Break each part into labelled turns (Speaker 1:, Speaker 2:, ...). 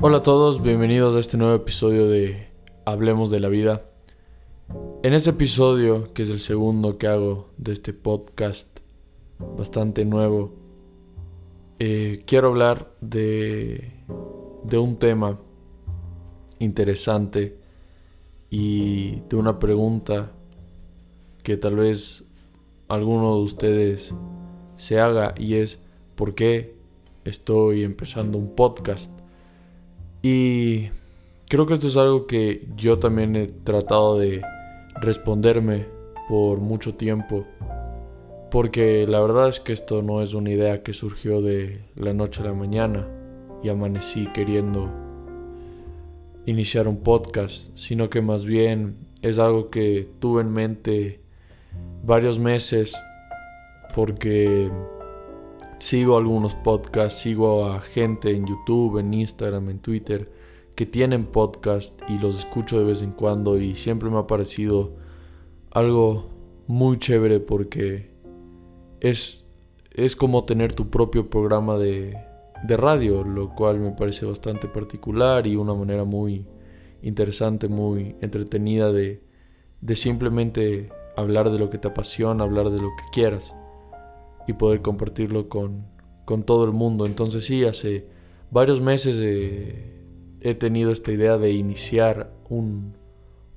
Speaker 1: Hola a todos, bienvenidos a este nuevo episodio de Hablemos de la Vida. En este episodio, que es el segundo que hago de este podcast bastante nuevo, eh, quiero hablar de, de un tema interesante y de una pregunta que tal vez alguno de ustedes se haga y es ¿por qué estoy empezando un podcast? Y creo que esto es algo que yo también he tratado de responderme por mucho tiempo. Porque la verdad es que esto no es una idea que surgió de la noche a la mañana y amanecí queriendo iniciar un podcast, sino que más bien es algo que tuve en mente varios meses porque sigo algunos podcasts, sigo a gente en YouTube, en Instagram, en Twitter que tienen podcast y los escucho de vez en cuando y siempre me ha parecido algo muy chévere porque es, es como tener tu propio programa de, de radio, lo cual me parece bastante particular y una manera muy interesante, muy entretenida de, de simplemente hablar de lo que te apasiona, hablar de lo que quieras y poder compartirlo con, con todo el mundo. Entonces sí, hace varios meses eh, he tenido esta idea de iniciar un,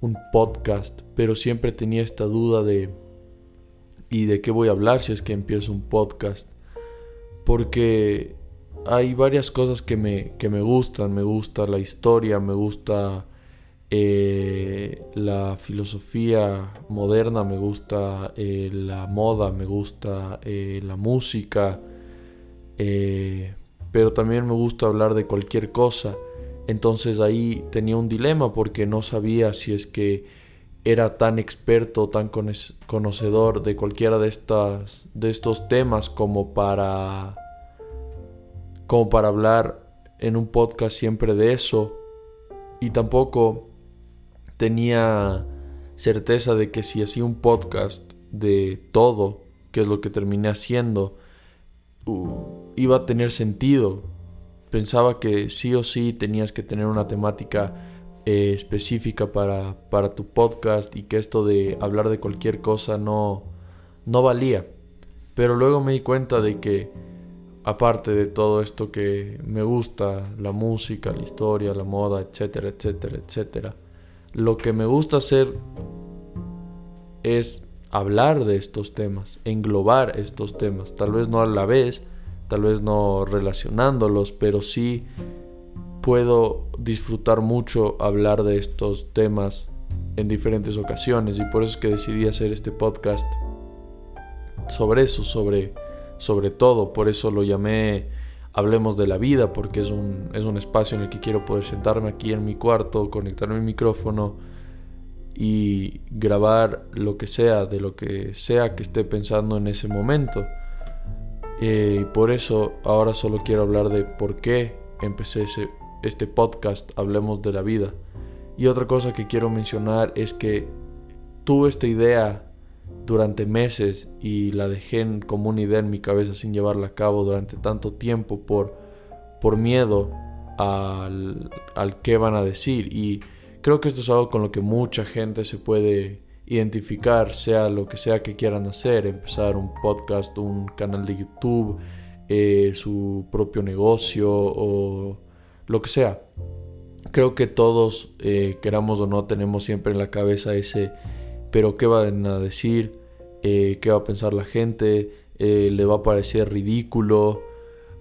Speaker 1: un podcast, pero siempre tenía esta duda de ¿y de qué voy a hablar si es que empiezo un podcast? Porque hay varias cosas que me, que me gustan. Me gusta la historia, me gusta eh, la filosofía moderna, me gusta eh, la moda, me gusta eh, la música, pero también me gusta hablar de cualquier cosa. Entonces ahí tenía un dilema porque no sabía si es que era tan experto, tan conocedor de cualquiera de, estas, de estos temas como para, como para hablar en un podcast siempre de eso. Y tampoco tenía certeza de que si hacía un podcast de todo, que es lo que terminé haciendo, iba a tener sentido. Pensaba que sí o sí tenías que tener una temática eh, específica para, para, tu podcast y que esto de hablar de cualquier cosa no, no valía. Pero luego me di cuenta de que aparte de todo esto que me gusta, la música, la historia, la moda, etcétera, etcétera, etcétera, lo que me gusta hacer es hablar de estos temas, englobar estos temas, tal vez no a la vez, tal vez no relacionándolos, pero sí puedo disfrutar mucho hablar de estos temas en diferentes ocasiones. Y por eso es que decidí hacer este podcast sobre eso, sobre, sobre todo, por eso lo llamé hablemos de la vida, porque es un, es un espacio en el que quiero poder sentarme aquí en mi cuarto, conectar mi micrófono y grabar lo que sea, de lo que sea que esté pensando en ese momento. Eh, y por eso ahora solo quiero hablar de por qué empecé este podcast, Hablemos de la Vida. Y otra cosa que quiero mencionar es que tuve esta idea durante meses y la dejé como una idea en mi cabeza sin llevarla a cabo durante tanto tiempo por, por miedo al, al qué van a decir. Y creo que esto es algo con lo que mucha gente se puede identificar, sea lo que sea que quieran hacer, empezar un podcast, un canal de YouTube, eh, su propio negocio o lo que sea. Creo que todos, eh, queramos o no, tenemos siempre en la cabeza ese pero ¿qué van a decir? Eh, ¿Qué va a pensar la gente? Eh, ¿Le va a parecer ridículo?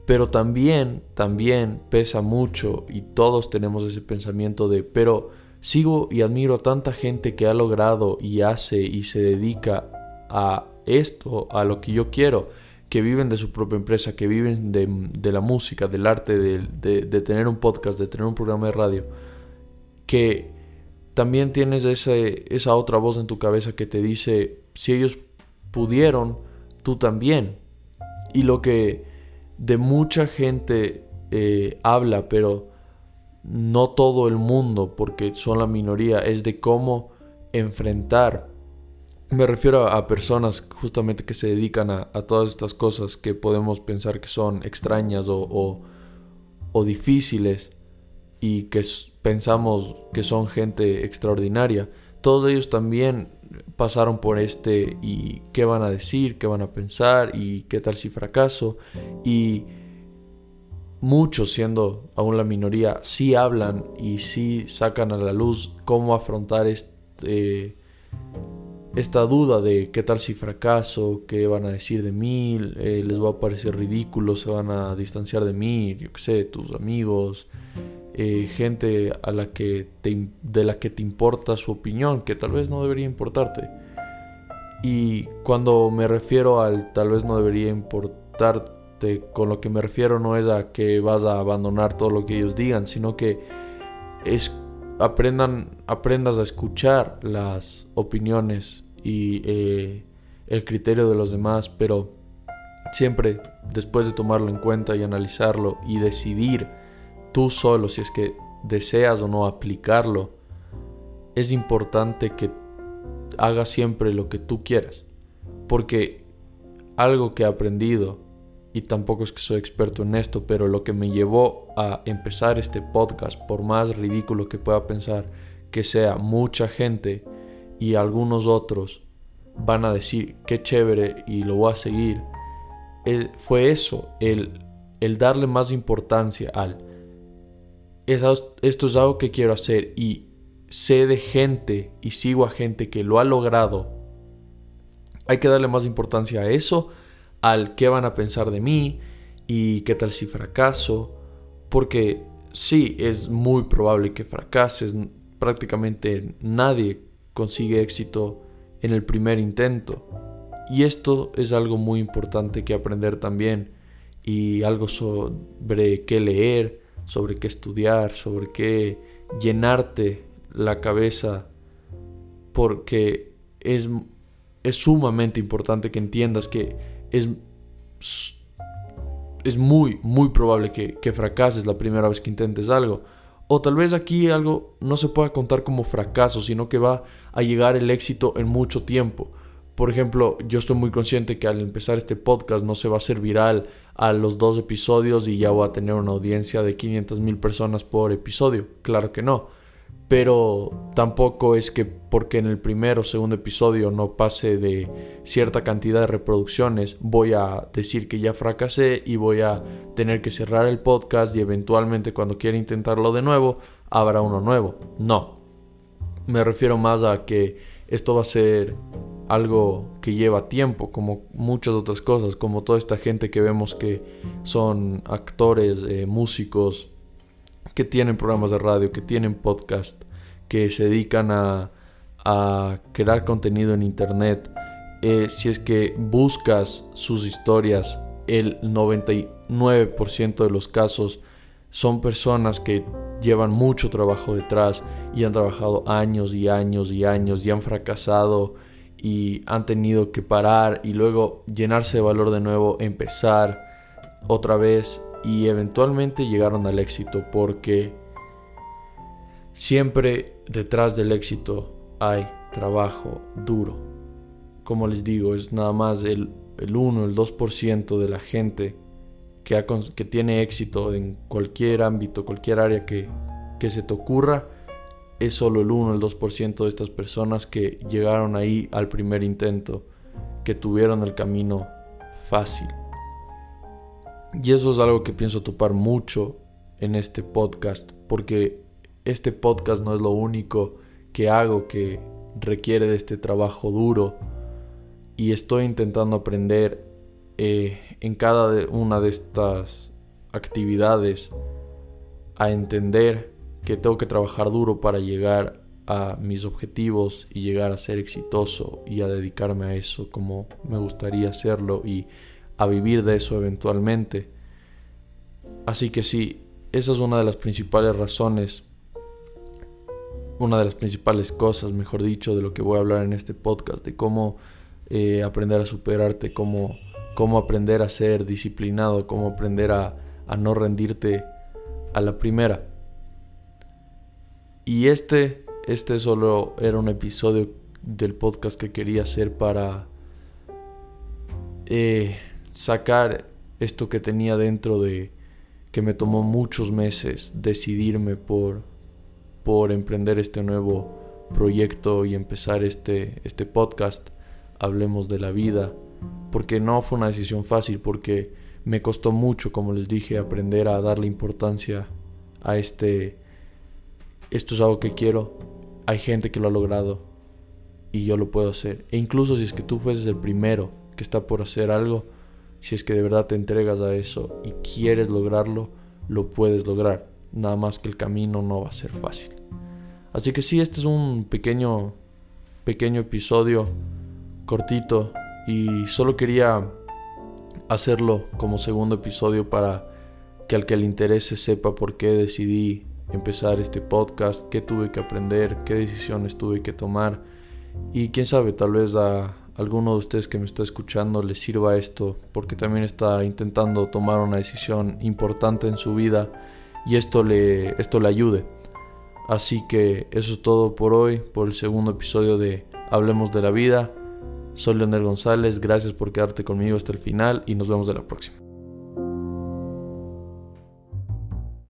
Speaker 1: Pero también, también pesa mucho y todos tenemos ese pensamiento de, pero sigo y admiro a tanta gente que ha logrado y hace y se dedica a esto, a lo que yo quiero, que viven de su propia empresa, que viven de, la música, del arte, de, de tener un podcast, de tener un programa de radio, que también tienes esa otra voz en tu cabeza que te dice, si ellos pudieron, tú también. Y lo que de mucha gente eh, habla, pero no todo el mundo, porque son la minoría, es de cómo enfrentar. Me refiero a, personas justamente que se dedican a, todas estas cosas que podemos pensar que son extrañas o, o difíciles y que pensamos que son gente extraordinaria, todos ellos también pasaron por este y qué van a decir, qué van a pensar y qué tal si fracaso. Y muchos, siendo aún la minoría, sí hablan y sí sacan a la luz cómo afrontar este, esta duda de qué tal si fracaso, qué van a decir de mí, eh, les va a parecer ridículo, se van a distanciar de mí, yo qué sé, tus amigos, eh, gente a la que de la que te importa su opinión, que tal vez no debería importarte. Y cuando me refiero al tal vez no debería importarte, con lo que me refiero no es a que vas a abandonar todo lo que ellos digan, sino que es, aprendan, aprendas a escuchar las opiniones y eh, el criterio de los demás, pero siempre después de tomarlo en cuenta y analizarlo y decidir tú solo, si es que deseas o no aplicarlo, es importante que hagas siempre lo que tú quieras. Porque algo que he aprendido, y tampoco es que soy experto en esto, pero lo que me llevó a empezar este podcast, por más ridículo que pueda pensar que sea, mucha gente y algunos otros van a decir qué chévere y lo voy a seguir, fue eso, el, el darle más importancia al esto es algo que quiero hacer y sé de gente y sigo a gente que lo ha logrado, hay que darle más importancia a eso, al qué van a pensar de mí y qué tal si fracaso, porque sí, es muy probable que fracases, prácticamente nadie consigue éxito en el primer intento. Y esto es algo muy importante que aprender también y algo sobre qué leer, sobre qué estudiar, sobre qué llenarte la cabeza, porque es, es sumamente importante que entiendas que es, es muy, muy probable que, que fracases la primera vez que intentes algo. O tal vez aquí algo no se pueda contar como fracaso, sino que va a llegar el éxito en mucho tiempo. Por ejemplo, yo estoy muy consciente que al empezar este podcast no se va a hacer viral a los dos episodios y ya voy a tener una audiencia de 500 mil personas por episodio. Claro que no. Pero tampoco es que porque en el primer o segundo episodio no pase de cierta cantidad de reproducciones, voy a decir que ya fracasé y voy a tener que cerrar el podcast y eventualmente cuando quiera intentarlo de nuevo, habrá uno nuevo. No. Me refiero más a que esto va a ser algo que lleva tiempo, como muchas otras cosas, como toda esta gente que vemos que son actores, eh, músicos, que tienen programas de radio, que tienen podcast, que se dedican a, crear contenido en internet. Eh, si es que buscas sus historias, el 99% de los casos son personas que llevan mucho trabajo detrás y han trabajado años y años y años y han fracasado y han tenido que parar y luego llenarse de valor de nuevo, empezar otra vez y eventualmente llegaron al éxito porque siempre detrás del éxito hay trabajo duro. Como les digo, es nada más el, el 1, el 2% de la gente que, que, tiene éxito en cualquier ámbito, cualquier área que, que se te ocurra es solo el 1, el 2% de estas personas que llegaron ahí al primer intento, que tuvieron el camino fácil. Y eso es algo que pienso topar mucho en este podcast, porque este podcast no es lo único que hago que requiere de este trabajo duro y estoy intentando aprender eh, en cada una de estas actividades a entender que tengo que trabajar duro para llegar a mis objetivos y llegar a ser exitoso y a dedicarme a eso como me gustaría hacerlo y a vivir de eso eventualmente. Así que sí, esa es una de las principales razones, una de las principales cosas, mejor dicho, de lo que voy a hablar en este podcast, de cómo eh, aprender a superarte, cómo, cómo aprender a ser disciplinado, cómo aprender a, a no rendirte a la primera. Y este, este solo era un episodio del podcast que quería hacer para eh, sacar esto que tenía dentro de que me tomó muchos meses decidirme por, por emprender este nuevo proyecto y empezar este, este podcast, Hablemos de la vida, porque no fue una decisión fácil, porque me costó mucho, como les dije, aprender a darle importancia a este, esto es algo que quiero, hay gente que lo ha logrado y yo lo puedo hacer. E incluso si es que tú fueses el primero que está por hacer algo, si es que de verdad te entregas a eso y quieres lograrlo, lo puedes lograr. Nada más que el camino no va a ser fácil. Así que sí, este es un pequeño, pequeño episodio cortito y solo quería hacerlo como segundo episodio para que al que le interese sepa por qué decidí empezar este podcast, qué tuve que aprender, qué decisiones tuve que tomar y quién sabe, tal vez a alguno de ustedes que me está escuchando le sirva esto porque también está intentando tomar una decisión importante en su vida y esto le, esto le ayude. Así que eso es todo por hoy, por el segundo episodio de Hablemos de la Vida. Soy Leonel González, gracias por quedarte conmigo hasta el final y nos vemos de la próxima.